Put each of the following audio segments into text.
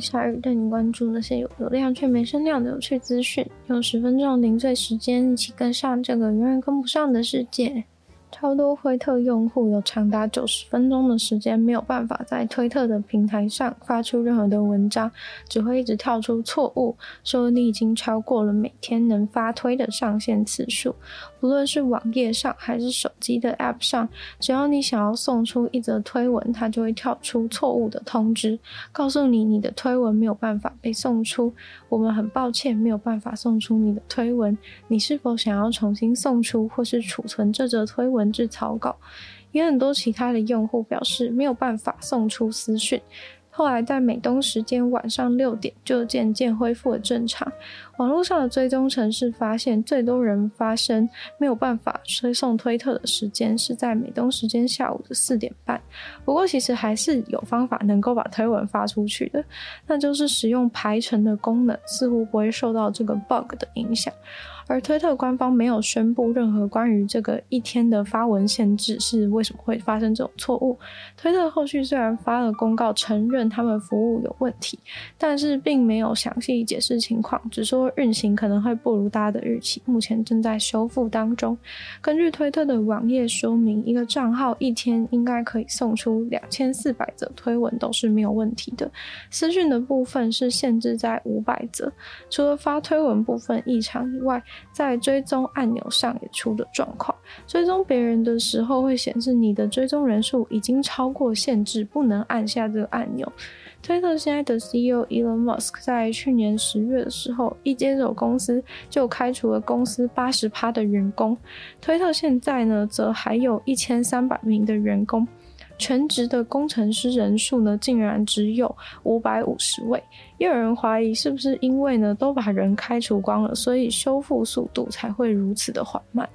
下雨，带你关注那些有流量却没声量的有趣资讯，用十分钟零碎时间，一起跟上这个永远跟不上的世界。超多推特用户有长达九十分钟的时间没有办法在推特的平台上发出任何的文章，只会一直跳出错误，说你已经超过了每天能发推的上限次数。无论是网页上还是手机的 App 上，只要你想要送出一则推文，它就会跳出错误的通知，告诉你你的推文没有办法被送出。我们很抱歉没有办法送出你的推文，你是否想要重新送出或是储存这则推文文字草稿？也很多其他的用户表示没有办法送出私讯。后来在美东时间晚上六点，就渐渐恢复了正常。网络上的追踪程式发现，最多人发生没有办法推送推特的时间是在美东时间下午的四点半。不过，其实还是有方法能够把推文发出去的，那就是使用排程的功能，似乎不会受到这个 bug 的影响。而推特官方没有宣布任何关于这个一天的发文限制是为什么会发生这种错误。推特后续虽然发了公告承认他们服务有问题，但是并没有详细解释情况，只说运行可能会不如大家的预期，目前正在修复当中。根据推特的网页说明，一个账号一天应该可以送出两千四百则推文都是没有问题的。私讯的部分是限制在五百则，除了发推文部分异常以外，在追踪按钮上也出了状况，追踪别人的时候会显示你的追踪人数已经超过限制，不能按下这个按钮。推特现在的 CEO Elon Musk 在去年十月的时候，一接手公司就开除了公司八十趴的员工。推特现在呢，则还有一千三百名的员工。全职的工程师人数呢，竟然只有五百五十位。也有人怀疑，是不是因为呢，都把人开除光了，所以修复速度才会如此的缓慢。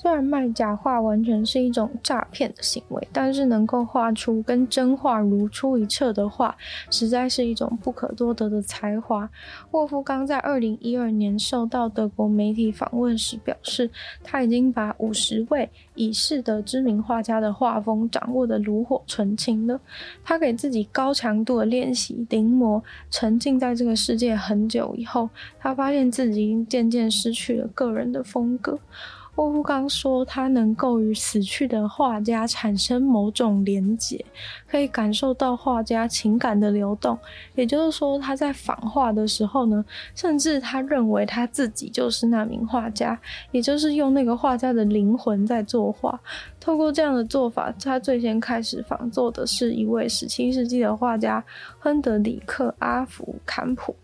虽然卖假画完全是一种诈骗的行为，但是能够画出跟真画如出一辙的画，实在是一种不可多得的才华。沃夫冈在二零一二年受到德国媒体访问时表示，他已经把五十位已逝的知名画家的画风掌握得炉火纯青了。他给自己高强度的练习临摹，沉浸在这个世界很久以后，他发现自己已经渐渐失去了个人的风格。沃夫冈说，他能够与死去的画家产生某种连结，可以感受到画家情感的流动。也就是说，他在仿画的时候呢，甚至他认为他自己就是那名画家，也就是用那个画家的灵魂在作画。透过这样的做法，他最先开始仿作的是一位十七世纪的画家亨德里克·阿弗坎普。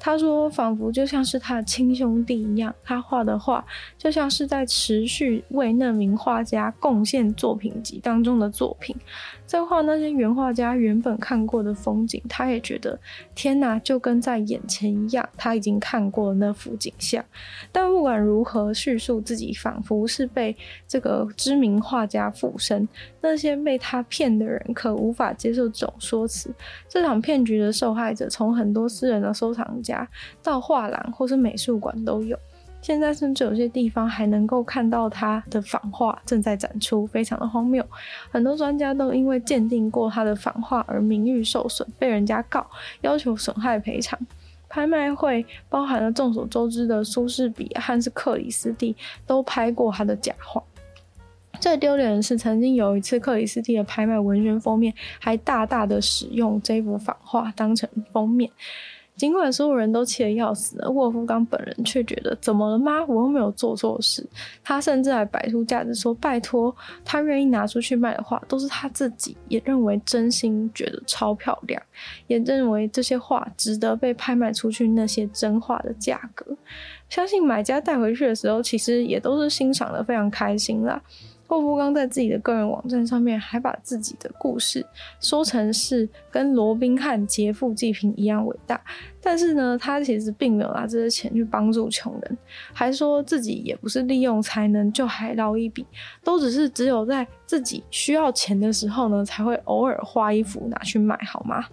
他说，仿佛就像是他的亲兄弟一样，他画的画就像是在持续为那名画家贡献作品集当中的作品。在画那些原画家原本看过的风景，他也觉得天哪，就跟在眼前一样，他已经看过了那幅景象。但不管如何叙述自己，仿佛是被这个知名画家附身，那些被他骗的人可无法接受这种说辞。这场骗局的受害者，从很多私人的收藏家到画廊或是美术馆都有。现在甚至有些地方还能够看到他的仿画正在展出，非常的荒谬。很多专家都因为鉴定过他的仿画而名誉受损，被人家告，要求损害赔偿。拍卖会包含了众所周知的苏士比和是克里斯蒂都拍过他的假画。最丢脸的是，曾经有一次克里斯蒂的拍卖文宣封面还大大的使用这幅仿画当成封面。尽管所有人都气得要死了，沃夫冈本人却觉得怎么了吗？我又没有做错事。他甚至还摆出架子说：“拜托，他愿意拿出去卖的话，都是他自己也认为真心觉得超漂亮，也认为这些画值得被拍卖出去那些真画的价格。”相信买家带回去的时候，其实也都是欣赏的非常开心啦。霍夫刚在自己的个人网站上面还把自己的故事说成是跟罗宾汉劫富济贫一样伟大，但是呢，他其实并没有拿这些钱去帮助穷人，还说自己也不是利用才能就还捞一笔，都只是只有在自己需要钱的时候呢，才会偶尔花衣服拿去卖，好吗？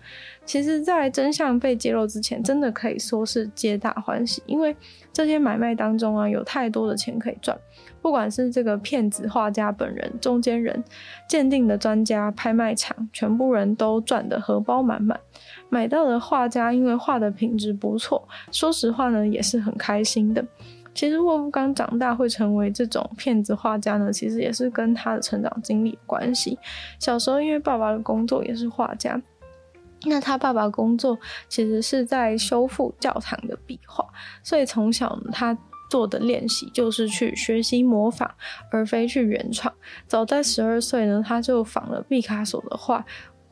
其实，在真相被揭露之前，真的可以说是皆大欢喜，因为这些买卖当中啊，有太多的钱可以赚。不管是这个骗子画家本人、中间人、鉴定的专家、拍卖场，全部人都赚得荷包满满。买到的画家因为画的品质不错，说实话呢，也是很开心的。其实沃夫冈长大会成为这种骗子画家呢，其实也是跟他的成长经历有关系。小时候因为爸爸的工作也是画家。那他爸爸工作其实是在修复教堂的壁画，所以从小他做的练习就是去学习模仿，而非去原创。早在十二岁呢，他就仿了毕卡索的画，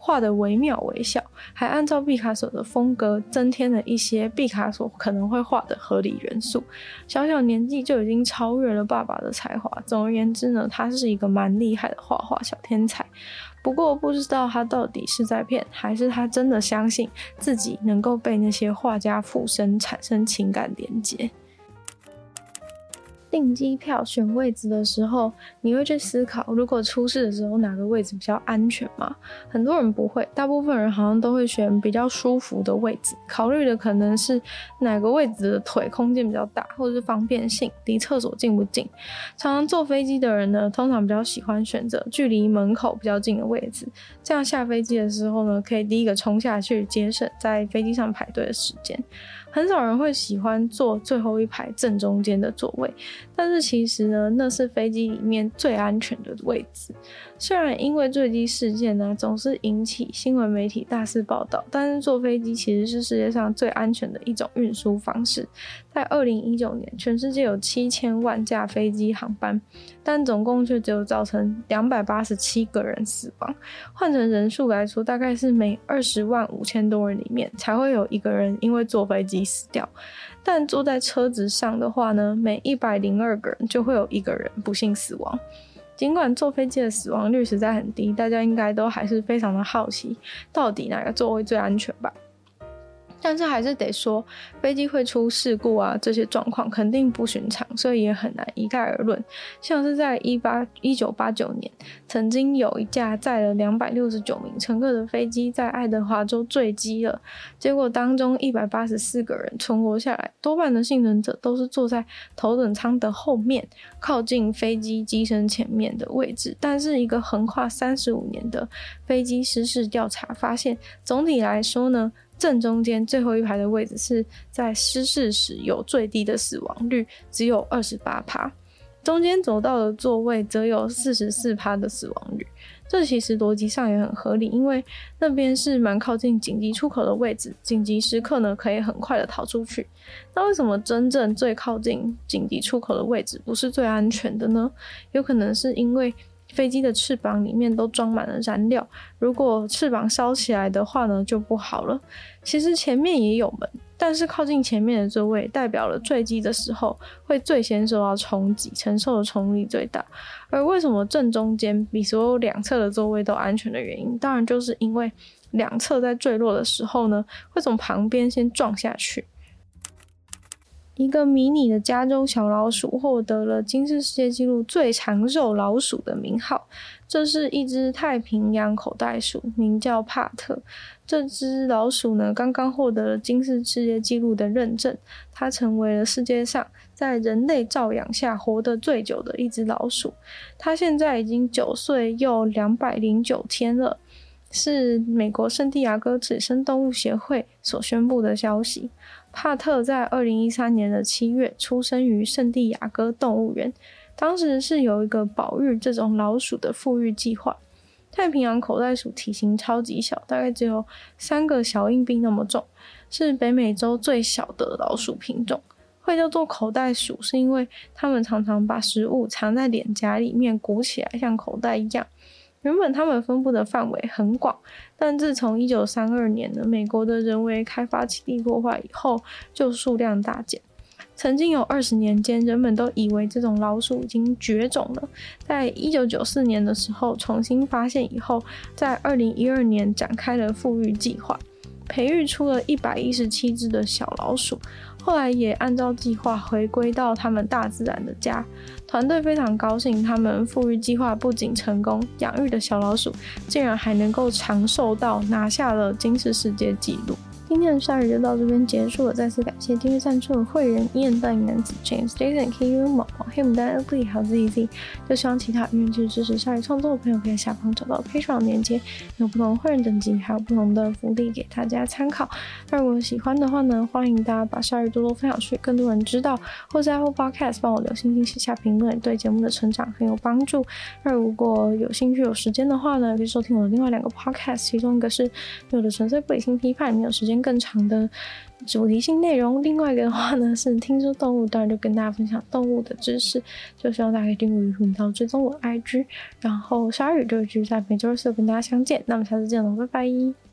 画得惟妙惟肖，还按照毕卡索的风格增添了一些毕卡索可能会画的合理元素。小小年纪就已经超越了爸爸的才华。总而言之呢，他是一个蛮厉害的画画小天才。不过不知道他到底是在骗，还是他真的相信自己能够被那些画家附身，产生情感连接。订机票选位置的时候，你会去思考，如果出事的时候哪个位置比较安全吗？很多人不会，大部分人好像都会选比较舒服的位置，考虑的可能是哪个位置的腿空间比较大，或者是方便性，离厕所近不近。常常坐飞机的人呢，通常比较喜欢选择距离门口比较近的位置，这样下飞机的时候呢，可以第一个冲下去，节省在飞机上排队的时间。很少人会喜欢坐最后一排正中间的座位，但是其实呢，那是飞机里面最安全的位置。虽然因为坠机事件呢，总是引起新闻媒体大肆报道，但是坐飞机其实是世界上最安全的一种运输方式。在二零一九年，全世界有七千万架飞机航班，但总共却只有造成两百八十七个人死亡。换成人数来说，大概是每二十万五千多人里面才会有一个人因为坐飞机死掉。但坐在车子上的话呢，每一百零二个人就会有一个人不幸死亡。尽管坐飞机的死亡率实在很低，大家应该都还是非常的好奇，到底哪个座位最安全吧？但是还是得说，飞机会出事故啊，这些状况肯定不寻常，所以也很难一概而论。像是在一八一九八九年，曾经有一架载了两百六十九名乘客的飞机在爱德华州坠机了，结果当中一百八十四个人存活下来，多半的幸存者都是坐在头等舱的后面，靠近飞机机身前面的位置。但是一个横跨三十五年的飞机失事调查发现，总体来说呢，正中间最后一排的位置是在失事时有最低的死亡率，只有二十八趴。中间走道的座位则有四十四趴的死亡率。这其实逻辑上也很合理，因为那边是蛮靠近紧急出口的位置，紧急时刻呢可以很快的逃出去。那为什么真正最靠近紧急出口的位置不是最安全的呢？有可能是因为。飞机的翅膀里面都装满了燃料，如果翅膀烧起来的话呢，就不好了。其实前面也有门，但是靠近前面的座位代表了坠机的时候会最先受到冲击，承受的冲力最大。而为什么正中间比所有两侧的座位都安全的原因，当然就是因为两侧在坠落的时候呢，会从旁边先撞下去。一个迷你的加州小老鼠获得了金氏世界纪录最长寿老鼠的名号。这是一只太平洋口袋鼠，名叫帕特。这只老鼠呢，刚刚获得了金氏世界纪录的认证，它成为了世界上在人类照养下活得最久的一只老鼠。它现在已经九岁又两百零九天了，是美国圣地亚哥野生动物协会所宣布的消息。帕特在二零一三年的七月出生于圣地亚哥动物园，当时是有一个保育这种老鼠的复育计划。太平洋口袋鼠体型超级小，大概只有三个小硬币那么重，是北美洲最小的老鼠品种。会叫做口袋鼠，是因为它们常常把食物藏在脸颊里面，鼓起来像口袋一样。原本它们分布的范围很广，但自从一九三二年呢，美国的人为开发基地破坏以后，就数量大减。曾经有二十年间，人们都以为这种老鼠已经绝种了。在一九九四年的时候重新发现以后，在二零一二年展开了复育计划，培育出了一百一十七只的小老鼠。后来也按照计划回归到他们大自然的家。团队非常高兴，他们复育计划不仅成功，养育的小老鼠竟然还能够长寿到拿下了金氏世界纪录。今天的鲨语就到这边结束了，再次感谢订阅赞助的会员伊恩、大影男子、James、Jason、K U、毛毛、黑牡丹、Ugly 还有 Z Z。就希望其他愿意去支持鲨鱼创作的朋友，可以在下方找到 Patreon 链接，有不同的会员等级，还有不同的福利给大家参考。那如果喜欢的话呢，欢迎大家把鲨鱼多多分享出去，更多人知道，或在 Apple Podcast 帮我留星星、写下评论，对节目的成长很有帮助。那如果有兴趣、有时间的话呢，可以收听我的另外两个 Podcast，其中一个是有的纯粹不理性批判，没有时间。更长的主题性内容，另外一个的话呢是听说动物，当然就跟大家分享动物的知识，就希望大家可以订阅频道，追踪我 IG，然后鲨鱼就会继续在每周四跟大家相见，那么下次见喽，拜拜。